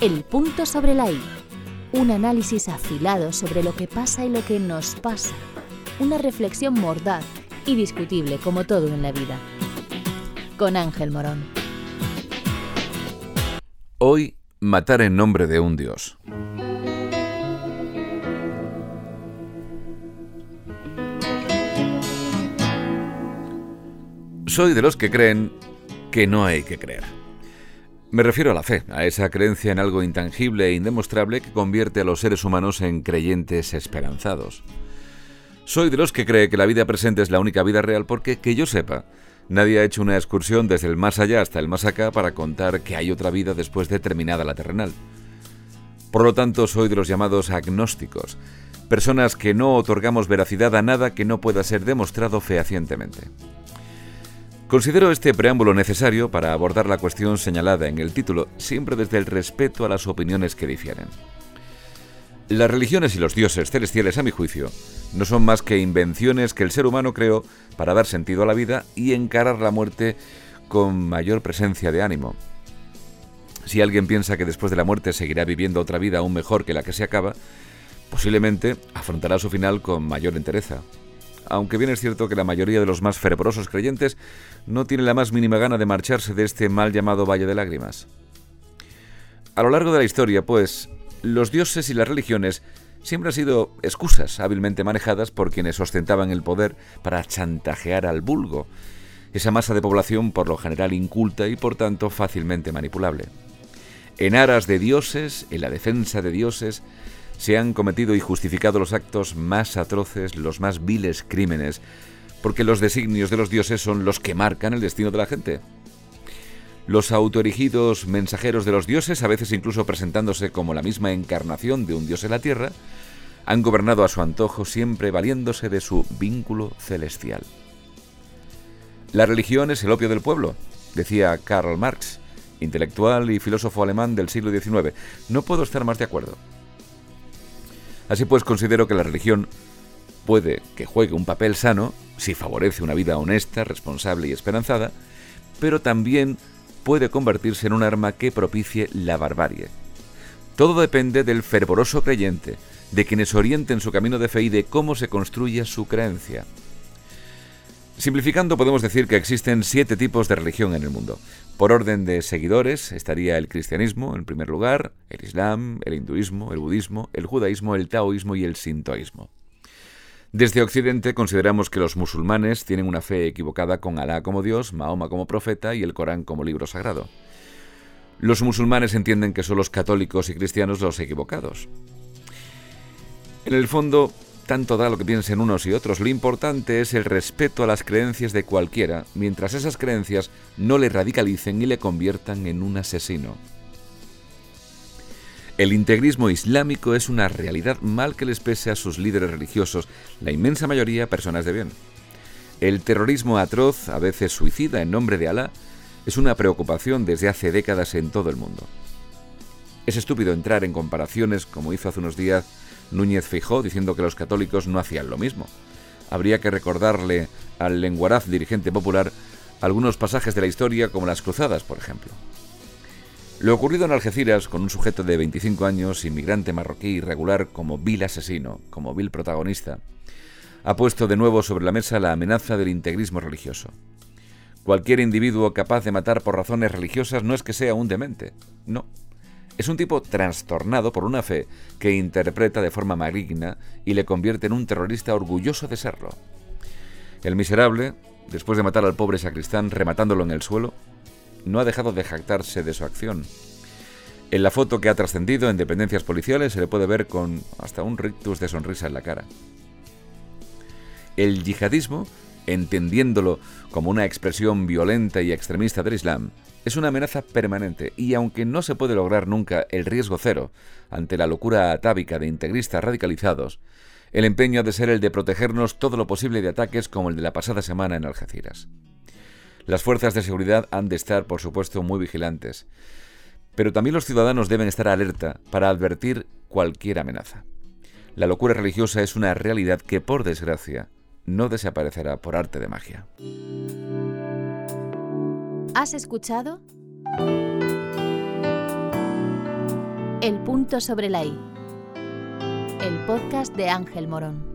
El punto sobre la I. Un análisis afilado sobre lo que pasa y lo que nos pasa. Una reflexión mordaz y discutible como todo en la vida. Con Ángel Morón. Hoy, matar en nombre de un dios. Soy de los que creen que no hay que creer. Me refiero a la fe, a esa creencia en algo intangible e indemostrable que convierte a los seres humanos en creyentes esperanzados. Soy de los que cree que la vida presente es la única vida real porque, que yo sepa, nadie ha hecho una excursión desde el más allá hasta el más acá para contar que hay otra vida después de terminada la terrenal. Por lo tanto, soy de los llamados agnósticos, personas que no otorgamos veracidad a nada que no pueda ser demostrado fehacientemente. Considero este preámbulo necesario para abordar la cuestión señalada en el título, siempre desde el respeto a las opiniones que difieren. Las religiones y los dioses celestiales, a mi juicio, no son más que invenciones que el ser humano creó para dar sentido a la vida y encarar la muerte con mayor presencia de ánimo. Si alguien piensa que después de la muerte seguirá viviendo otra vida aún mejor que la que se acaba, posiblemente afrontará su final con mayor entereza aunque bien es cierto que la mayoría de los más fervorosos creyentes no tienen la más mínima gana de marcharse de este mal llamado Valle de Lágrimas. A lo largo de la historia, pues, los dioses y las religiones siempre han sido excusas hábilmente manejadas por quienes ostentaban el poder para chantajear al vulgo, esa masa de población por lo general inculta y por tanto fácilmente manipulable. En aras de dioses, en la defensa de dioses, se han cometido y justificado los actos más atroces, los más viles crímenes, porque los designios de los dioses son los que marcan el destino de la gente. Los autoerigidos mensajeros de los dioses, a veces incluso presentándose como la misma encarnación de un dios en la tierra, han gobernado a su antojo siempre valiéndose de su vínculo celestial. La religión es el opio del pueblo, decía Karl Marx, intelectual y filósofo alemán del siglo XIX. No puedo estar más de acuerdo. Así pues, considero que la religión puede que juegue un papel sano si favorece una vida honesta, responsable y esperanzada, pero también puede convertirse en un arma que propicie la barbarie. Todo depende del fervoroso creyente, de quienes orienten su camino de fe y de cómo se construye su creencia. Simplificando, podemos decir que existen siete tipos de religión en el mundo. Por orden de seguidores estaría el cristianismo en primer lugar, el islam, el hinduismo, el budismo, el judaísmo, el taoísmo y el sintoísmo. Desde Occidente consideramos que los musulmanes tienen una fe equivocada con Alá como Dios, Mahoma como profeta y el Corán como libro sagrado. Los musulmanes entienden que son los católicos y cristianos los equivocados. En el fondo, tanto da lo que piensen unos y otros, lo importante es el respeto a las creencias de cualquiera, mientras esas creencias no le radicalicen y le conviertan en un asesino. El integrismo islámico es una realidad mal que les pese a sus líderes religiosos, la inmensa mayoría personas de bien. El terrorismo atroz, a veces suicida en nombre de Alá, es una preocupación desde hace décadas en todo el mundo. Es estúpido entrar en comparaciones como hizo hace unos días Núñez fijó diciendo que los católicos no hacían lo mismo. Habría que recordarle al lenguaraz dirigente popular algunos pasajes de la historia como las cruzadas, por ejemplo. Lo ocurrido en Algeciras con un sujeto de 25 años, inmigrante marroquí irregular como vil asesino, como vil protagonista, ha puesto de nuevo sobre la mesa la amenaza del integrismo religioso. Cualquier individuo capaz de matar por razones religiosas no es que sea un demente, no, es un tipo trastornado por una fe que interpreta de forma maligna y le convierte en un terrorista orgulloso de serlo. El miserable, después de matar al pobre sacristán rematándolo en el suelo, no ha dejado de jactarse de su acción. En la foto que ha trascendido en dependencias policiales se le puede ver con hasta un rictus de sonrisa en la cara. El yihadismo, entendiéndolo como una expresión violenta y extremista del Islam, es una amenaza permanente y aunque no se puede lograr nunca el riesgo cero ante la locura atávica de integristas radicalizados, el empeño ha de ser el de protegernos todo lo posible de ataques como el de la pasada semana en Algeciras. Las fuerzas de seguridad han de estar, por supuesto, muy vigilantes, pero también los ciudadanos deben estar alerta para advertir cualquier amenaza. La locura religiosa es una realidad que, por desgracia, no desaparecerá por arte de magia. ¿Has escuchado? El punto sobre la I. El podcast de Ángel Morón.